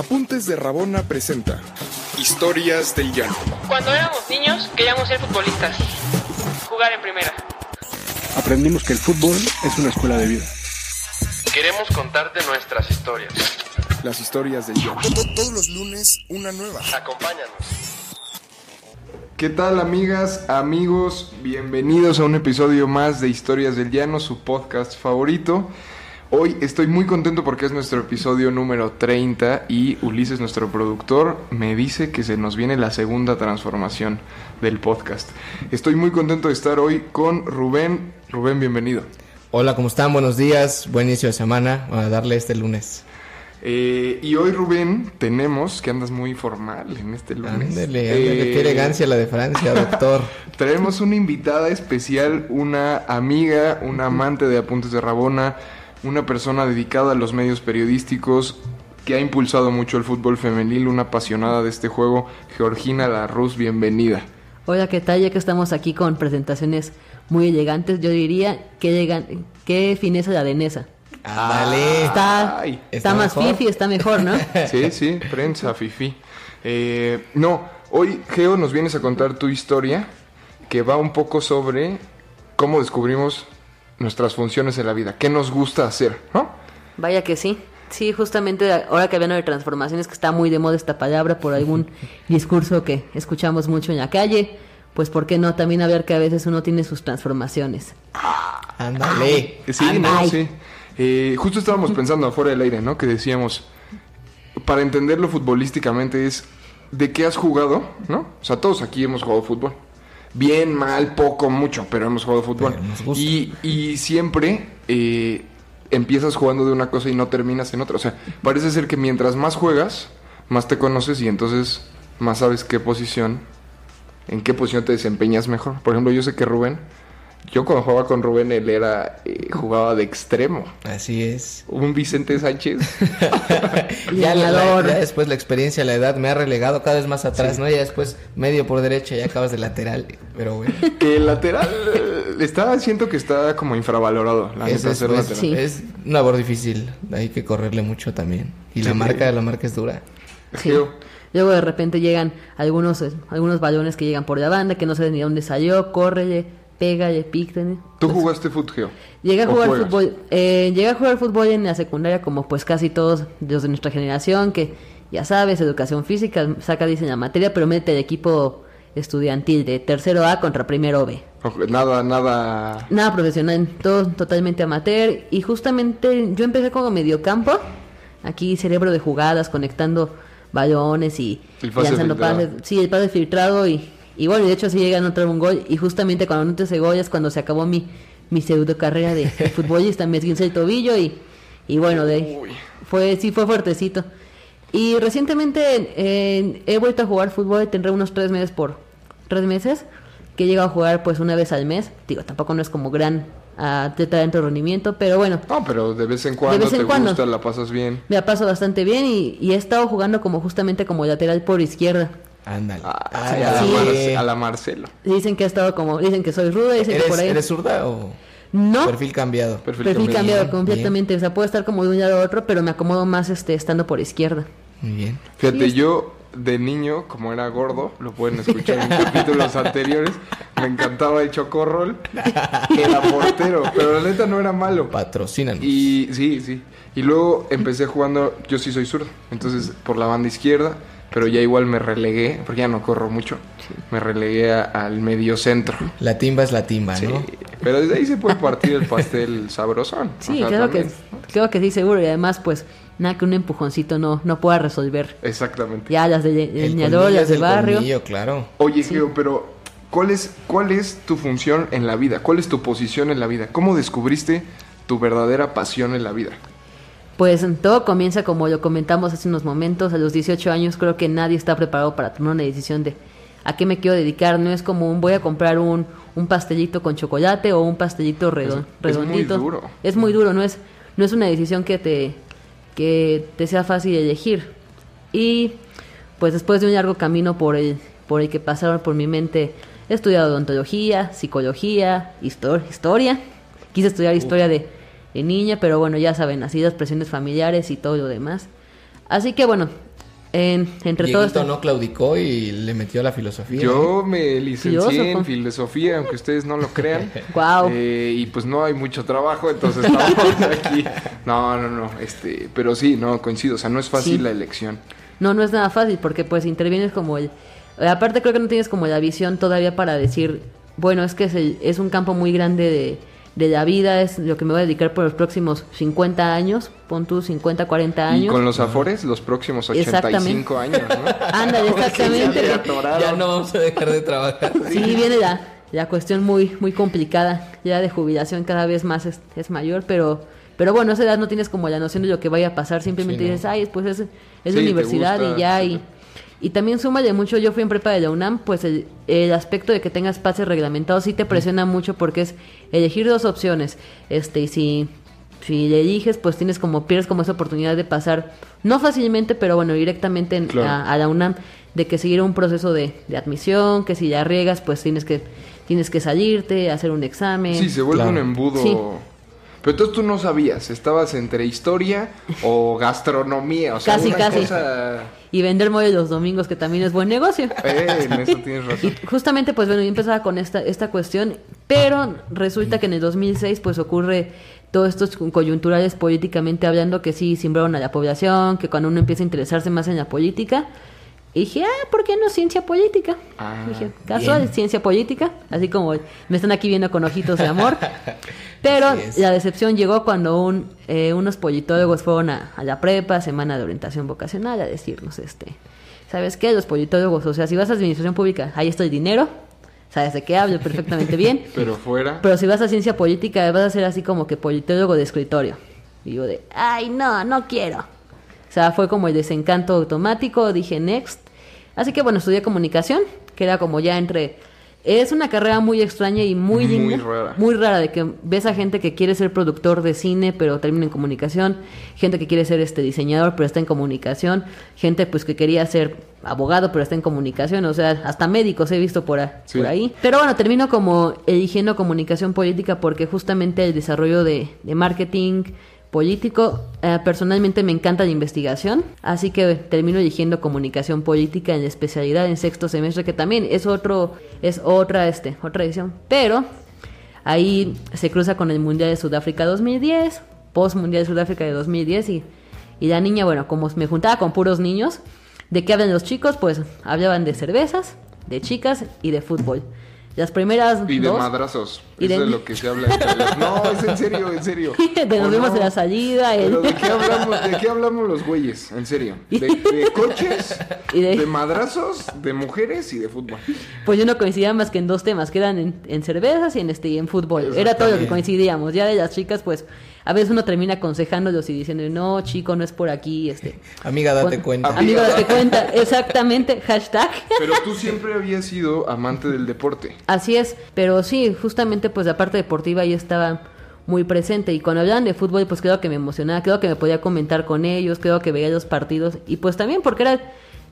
Apuntes de Rabona presenta Historias del Llano. Cuando éramos niños queríamos ser futbolistas, jugar en primera. Aprendimos que el fútbol es una escuela de vida. Queremos contarte nuestras historias. Las historias del Llano. Todos los lunes una nueva. Acompáñanos. ¿Qué tal amigas, amigos? Bienvenidos a un episodio más de Historias del Llano, su podcast favorito. Hoy estoy muy contento porque es nuestro episodio número 30 y Ulises, nuestro productor, me dice que se nos viene la segunda transformación del podcast. Estoy muy contento de estar hoy con Rubén. Rubén, bienvenido. Hola, ¿cómo están? Buenos días, buen inicio de semana. A darle este lunes. Eh, y hoy, Rubén, tenemos que andas muy formal en este lunes. Ándele, ándele, Eh, qué elegancia la de Francia, doctor. Traemos una invitada especial, una amiga, una amante de Apuntes de Rabona, una persona dedicada a los medios periodísticos que ha impulsado mucho el fútbol femenil, una apasionada de este juego, Georgina Larruz, bienvenida. Hola, ¿qué tal? Ya que estamos aquí con presentaciones muy elegantes, yo diría que llegan, qué fineza la danesa. Ándale. Está, Ay, está, está más mejor. fifi, está mejor, ¿no? Sí, sí, prensa, fifi. Eh, no, hoy, Geo, nos vienes a contar tu historia que va un poco sobre cómo descubrimos nuestras funciones en la vida, qué nos gusta hacer, ¿no? Vaya que sí. Sí, justamente ahora que hablan de transformaciones, que está muy de moda esta palabra por algún discurso que escuchamos mucho en la calle, pues ¿por qué no también hablar que a veces uno tiene sus transformaciones? Ándale. Sí, no, sí. Eh, justo estábamos pensando afuera del aire, ¿no? Que decíamos, para entenderlo futbolísticamente es de qué has jugado, ¿no? O sea, todos aquí hemos jugado fútbol. Bien, mal, poco, mucho, pero hemos jugado fútbol. Y, y siempre eh, empiezas jugando de una cosa y no terminas en otra. O sea, parece ser que mientras más juegas, más te conoces y entonces más sabes qué posición, en qué posición te desempeñas mejor. Por ejemplo, yo sé que Rubén, yo cuando jugaba con Rubén, él era, eh, jugaba de extremo. Así es. Un Vicente Sánchez. Ya, la- la- ya después la experiencia, la edad me ha relegado cada vez más atrás, ¿no? Ya después medio por derecha, ya acabas de lateral. Pero bueno, que el lateral eh, está, siento que está como infravalorado, la es, es, ser pues, lateral. Sí. es una labor difícil. Hay que correrle mucho también. Y la Sí. marca, la marca es dura. Sí. Luego de repente llegan algunos, eh, algunos balones que llegan por la banda, que no sé ni dónde salió, córrele, pégale, píctale. ¿Tú Pues, jugaste fútbol? Llegué a ¿O jugar juegas? fútbol, eh, llegué a jugar fútbol en la secundaria como pues casi todos los de nuestra generación, que ya sabes, educación física, saca dicen la materia, pero mete el equipo estudiantil de tercero A contra primero B. Nada, nada... Nada profesional, todo totalmente amateur. Y justamente yo empecé como mediocampo, aquí cerebro de jugadas, conectando balones y, y lanzando pases. Sí, el pase filtrado y, y bueno, de hecho así llegan a anotar un gol. Y justamente cuando anoté ese gol es cuando se acabó mi, mi pseudo carrera de, de futbolista. Me esguincé el tobillo y, y bueno, de fue, sí fue fuertecito. Y recientemente eh, he vuelto a jugar fútbol, tendré unos tres meses por tres meses, que he llegado a jugar pues una vez al mes. Digo, tampoco no es como gran atleta de alto rendimiento, pero bueno, No, pero de vez en cuando vez en te cuando. gusta, la pasas bien. me la paso bastante bien y, y he estado jugando como justamente como lateral por izquierda. Ándale. Ay, a, la Sí. Marce- a la Marcelo. Dicen que he estado como, dicen que soy ruda, dicen que por ¿Eres, ahí... ¿Eres zurda o no, perfil cambiado? Perfil perfil cambiado. cambiado Bien, completamente, o sea, puedo estar como de un lado a otro, pero me acomodo más este estando por izquierda. Muy bien. Fíjate, yo de niño, como era gordo, lo pueden escuchar en capítulos anteriores, me encantaba el chocorrol, que era portero, pero la neta no era malo. Patrocínanos. Y sí, sí. Y luego empecé jugando, yo sí soy zurdo, entonces por la banda izquierda, pero ya igual me relegué, porque ya no corro mucho, me relegué a- al medio centro. La timba es la timba, Sí, ¿no? pero desde ahí se puede partir el pastel sabrosón. Sí, O sea, claro que, claro que sí, seguro. Y además, pues, nada que un empujoncito no, no pueda resolver. Exactamente. Ya las de leñador, las de barrio. colmillo, claro. Oye, Geo, pero ¿cuál es, ¿cuál es tu función en la vida? ¿Cuál es tu posición en la vida? ¿Cómo descubriste tu verdadera pasión en la vida? Pues todo comienza como lo comentamos hace unos momentos. A los 18 años creo que nadie está preparado para tomar una decisión de a qué me quiero dedicar. No es como un voy a comprar un, un pastelito con chocolate o un pastelito redon- Es- es muy redondito. duro. Es muy duro, no es, no es una decisión que te, que te sea fácil elegir. Y pues después de un largo camino por el, por el que pasaron por mi mente, he estudiado odontología, psicología, histor- historia. Quise estudiar historia de, de niña, pero bueno, ya saben, así las presiones familiares y todo lo demás. Así que bueno, en- entre todo Dieguito esto. no claudicó y le metió la filosofía. ¿eh? Yo me licencié Filósofo. en filosofía, aunque ustedes no lo crean. Guau. Eh, y pues no hay mucho trabajo, entonces estamos aquí. No, no, no. Este, pero sí, no, coincido. O sea, no es fácil Sí. la elección. No, no es nada fácil porque pues intervienes como el... eh, Aparte creo que no tienes como la visión todavía para decir, bueno, es que es, el- es un campo muy grande de, de la vida, es lo que me voy a dedicar por los próximos 50 años, pon tú 50, 40 Y años. con los afores, los próximos 85 años, ¿no? Ándale, exactamente. Ya no vamos a dejar de trabajar. Sí, viene la, la cuestión muy, muy complicada, ya de jubilación cada vez más es, es mayor, pero, pero bueno, a esa edad no tienes como la noción de lo que vaya a pasar, simplemente Sí, no. dices, ay, pues es, es Sí, universidad gusta, y ya, y. y también súmale mucho, yo fui en prepa de la UNAM, pues el, el aspecto de que tengas pases reglamentados sí te presiona mucho porque es elegir dos opciones, este, y si... Si le eliges, pues tienes como, pierdes como esa oportunidad de pasar, no fácilmente, pero bueno, directamente en- Claro. a, a la UNAM, de que seguir un proceso de, de admisión, que si la riegas, pues tienes que, tienes que salirte, hacer un examen. Sí, se vuelve Claro. un embudo. Sí. Pero entonces tú no sabías, estabas entre historia o gastronomía, o sea, Casi, una casi. cosa- Y vender mole los domingos, que también es buen negocio. Eh, en eso tienes Y razón. justamente, pues bueno, yo empezaba con esta, esta cuestión, pero resulta que en el 2006, pues ocurre todos estos coyunturales políticamente hablando que sí simbraron a la población, que cuando uno empieza a interesarse más en la política, y dije, ah, ¿por qué no ciencia política? Ah, dije, casual, bien. ciencia política, así como me están aquí viendo con ojitos de amor. Pero la decepción llegó cuando un, eh, unos politólogos fueron a, a la prepa, semana de orientación vocacional, a decirnos, este, ¿sabes qué? Los politólogos, o sea, si vas a administración pública, ahí está el dinero, sabes de qué hablo perfectamente bien, Pero fuera. pero si vas a ciencia política, vas a ser así como que politólogo de escritorio. Y yo de, ay, no, no quiero. O sea, fue como el desencanto automático, dije next. Así que bueno, estudié comunicación, que era como ya entre... Es una carrera muy extraña y muy Muy rara. muy rara, de que ves a gente que quiere ser productor de cine, pero termina en comunicación, gente que quiere ser este diseñador, pero está en comunicación, gente pues que quería ser abogado, pero está en comunicación, o sea, hasta médicos he visto por, a- Sí. por ahí. Pero bueno, termino como eligiendo comunicación política porque justamente el desarrollo de, de marketing político, eh, personalmente me encanta la investigación, así que termino eligiendo comunicación política en la especialidad en sexto semestre, que también es otro, es otra, este, otra edición, pero ahí se cruza con el Mundial de Sudáfrica 2010, post Mundial de Sudáfrica de 2010 y, y la niña, bueno, como me juntaba con puros niños, ¿de qué hablan los chicos? Pues hablaban de cervezas, de chicas y de fútbol. Las primeras Y de dos, madrazos. Y Eso de- es lo que se habla. No, es en serio, en serio. de nos ¿O vemos no? en la salida, el- Pero ¿de qué hablamos, de qué hablamos los güeyes? En serio. De, de coches, Y de- de... madrazos, de mujeres y de fútbol. Pues yo no coincidía más que en dos temas, que eran en, en cervezas y en este y en fútbol. Era todo lo que coincidíamos. Ya de las chicas, pues, a veces uno termina aconsejándolos y diciendo, no, chico, no es por aquí, este. Amiga, date Bueno, cuenta. Amigo, date cuenta, exactamente, hashtag. Pero tú siempre habías sido amante del deporte. Así es, pero sí, justamente pues la parte deportiva ahí estaba muy presente y cuando hablaban de fútbol pues creo que me emocionaba, creo que me podía comentar con ellos, creo que veía los partidos y pues también porque era,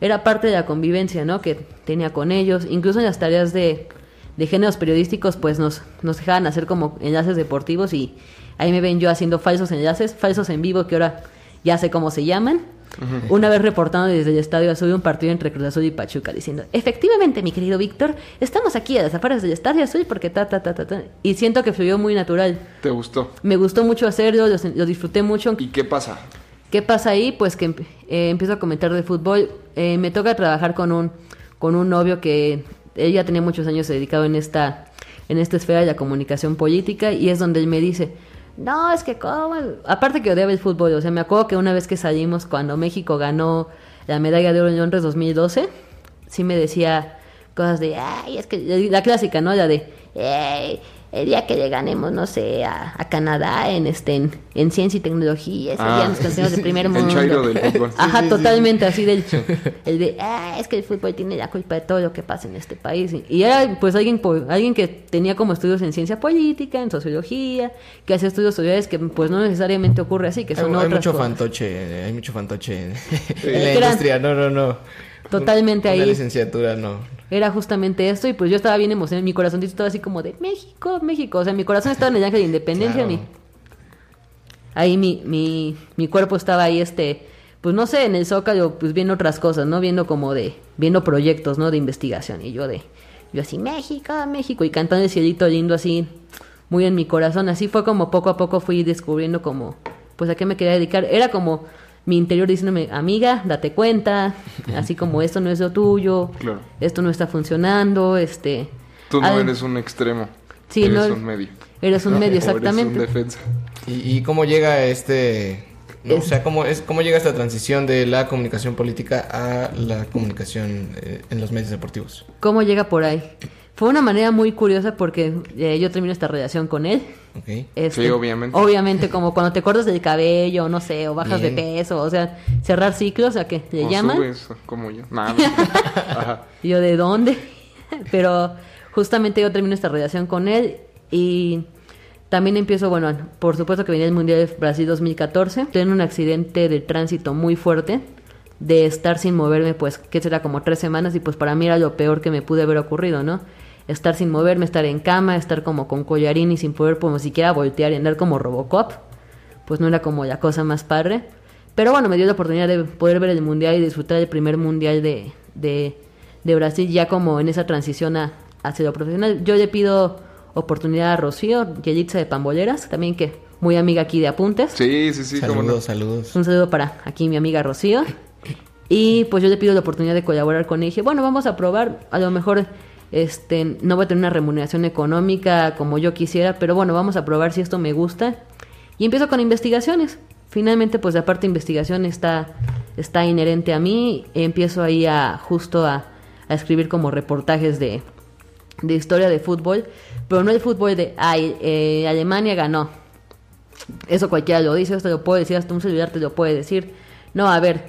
era parte de la convivencia, ¿no? Que tenía con ellos, incluso en las tareas de, de géneros periodísticos pues nos, nos dejaban hacer como enlaces deportivos y ahí me ven yo haciendo falsos enlaces, falsos en vivo que ahora ya sé cómo se llaman. Una vez reportando desde el Estadio Azul un partido entre Cruz Azul y Pachuca, diciendo, efectivamente, mi querido Víctor, estamos aquí a las afueras del Estadio Azul porque ta, ta, ta, ta, ta. Y siento que fluyó muy natural. ¿Te gustó? Me gustó mucho hacerlo, lo, lo disfruté mucho. ¿Y qué pasa? ¿Qué pasa ahí? Pues que eh, empiezo a comentar de fútbol. Eh, me toca trabajar con un, con un novio que él ya tenía muchos años dedicado en esta, en esta esfera de la comunicación política y es donde él me dice, no, es que como... Aparte que odiaba el fútbol, o sea, me acuerdo que una vez que salimos cuando México ganó la medalla de oro en Londres 2012, sí me decía cosas de, ay, es que la clásica, ¿no? La de, "Ey, el día que le ganemos, no sé, a, a Canadá en este en, en ciencia y tecnología, ese Ah, día nos canciones de primer el mundo. chairo del fútbol. Ajá, Sí, sí, sí, totalmente así del el de, ah, es que el fútbol tiene la culpa de todo lo que pasa en este país. Y- era pues alguien alguien que tenía como estudios en ciencia política, en sociología, que hacía estudios sociales que pues no necesariamente ocurre así, que Hay, son hay otras mucho cosas. fantoche, hay mucho fantoche en, la industria. No, no, no. Totalmente ahí. licenciatura, no. Era justamente esto y pues yo estaba bien emocionado, mi corazoncito estaba así como de México, México, o sea, mi corazón estaba en el ángel de independencia, Claro. mi ahí mi, mi, mi cuerpo estaba ahí este pues no sé, en el Zócalo, pues viendo otras cosas, ¿no? Viendo como de, viendo proyectos, ¿no? De investigación. Y yo de, yo así, México, México, y cantando el cielito lindo así, muy en mi corazón. Así fue como poco a poco fui descubriendo como, pues a qué me quería dedicar. Era como mi interior diciéndome, amiga, date cuenta, así como esto no es lo tuyo, Claro. esto no está funcionando, este... Tú no al- eres un extremo. Sí, eres no- un medio. Eres un medio, eres exactamente. un defensa. ¿Y, y cómo llega este... no? Es- O sea, ¿cómo, es, ¿cómo llega esta transición de la comunicación política a la comunicación eh, en los medios deportivos? ¿Cómo llega por ahí? Fue una manera muy curiosa porque eh, yo termino esta relación con él. Ok. Este, Sí, obviamente. Obviamente, como cuando te cortas del cabello, no sé, o bajas Bien. de peso, o sea, cerrar ciclos, a que le O llaman. subes, como yo. Ajá. Y yo, ¿de dónde? Pero justamente yo termino esta relación con él y también empiezo, bueno, por supuesto que venía el Mundial de Brasil 2014. Tuve un accidente de tránsito muy fuerte, de estar sin moverme, pues, que será como tres semanas y pues para mí era lo peor que me pude haber ocurrido, ¿no? Estar sin moverme, estar en cama, estar como con collarín y sin poder como siquiera voltear y andar como Robocop, pues no era como la cosa más padre. Pero bueno, me dio la oportunidad de poder ver el mundial y disfrutar del primer mundial de, de, de Brasil ya como en esa transición a, hacia lo profesional. Yo le pido oportunidad a Rocío, Yelitza de Pamboleras, también que muy amiga aquí de Apuntes. Sí, sí, sí, cómo no. saludos, saludos. Un saludo para aquí mi amiga Rocío. Y pues yo le pido la oportunidad de colaborar con ella. Y dije, bueno, vamos a probar. A lo mejor este no voy a tener una remuneración económica como yo quisiera, pero bueno, vamos a probar si esto me gusta. Y empiezo con investigaciones. Finalmente, pues la parte de investigación está, está inherente a mí. Empiezo ahí a justo a, a escribir como reportajes de, de historia de fútbol, pero no el fútbol de, ay, eh, Alemania ganó. Eso cualquiera lo dice, esto lo puede decir, hasta un celular te lo puede decir. No, a ver,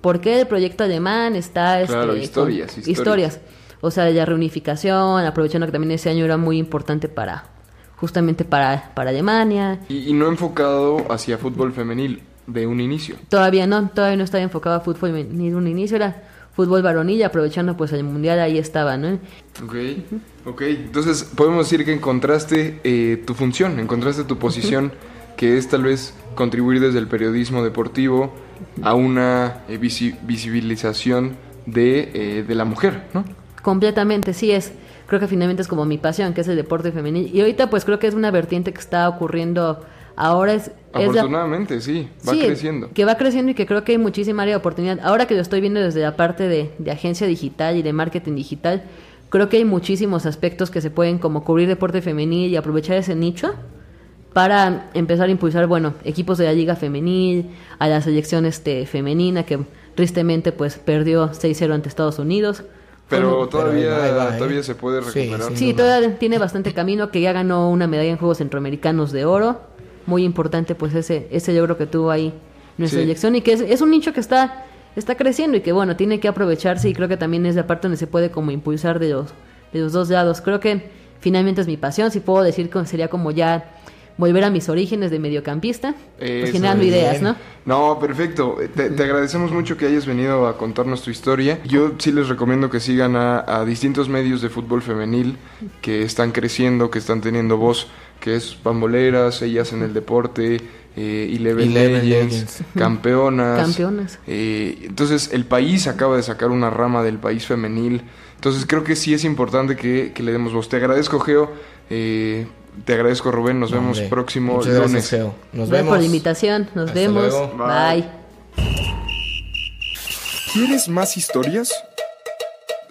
¿por qué el proyecto alemán está... Claro, este, historias, con- historias. O sea, la reunificación, aprovechando que también ese año era muy importante para, justamente para, para Alemania. Y, y no enfocado hacia fútbol femenil de un inicio. Todavía no, todavía no estaba enfocado a fútbol ni de un inicio, era fútbol varonil, aprovechando pues el mundial ahí estaba, ¿no? Ok, ok. Entonces podemos decir que encontraste eh, tu función, encontraste tu posición, que es tal vez contribuir desde el periodismo deportivo a una eh, visi- visibilización de, eh, de la mujer, ¿no? Completamente, sí es. Creo que finalmente es como mi pasión, que es el deporte femenil. Y ahorita pues creo que es una vertiente que está ocurriendo ahora. Es, es la- Afortunadamente, sí, va Sí, creciendo. Que va creciendo y que creo que hay muchísima área de oportunidad. Ahora que lo estoy viendo desde la parte de, de agencia digital y de marketing digital, creo que hay muchísimos aspectos que se pueden como cubrir deporte femenil y aprovechar ese nicho para empezar a impulsar, bueno, equipos de la liga femenil, a la selección este, femenina que tristemente pues perdió 6-0 ante Estados Unidos. Pero todavía, va, ¿eh? todavía se puede recuperar. Sí, todavía tiene bastante camino, que ya ganó una medalla en Juegos Centroamericanos de Oro. Muy importante, pues, ese, ese logro que tuvo ahí nuestra Sí. selección y que es, es un nicho que está, está creciendo y que, bueno, tiene que aprovecharse y creo que también es la parte donde se puede como impulsar de los, de los dos lados. Creo que finalmente es mi pasión, si puedo decir que sería como ya volver a mis orígenes de mediocampista, pues generando ideas. ¿no? No, perfecto. Te, te agradecemos mucho que hayas venido a contarnos tu historia. Yo sí les recomiendo que sigan a, a distintos medios de fútbol femenil que están creciendo, que están teniendo voz, que es Bamboleras, Ellas en el Deporte, eh, Eleven, Eleven Legends, Legends. Campeonas. Campeonas. Eh, entonces, el país acaba de sacar una rama del país femenil. Entonces, creo que sí es importante que, que le demos voz. Te agradezco, Geo. Eh, te agradezco, Rubén. Nos vemos Hombre, próximo muchas lunes. gracias, Geo. Nos Gracias vemos. por la invitación, nos Hasta vemos. luego. Bye. ¿Quieres más historias?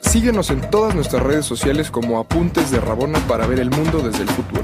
Síguenos en todas nuestras redes sociales como Apuntes de Rabona para ver el mundo desde el fútbol.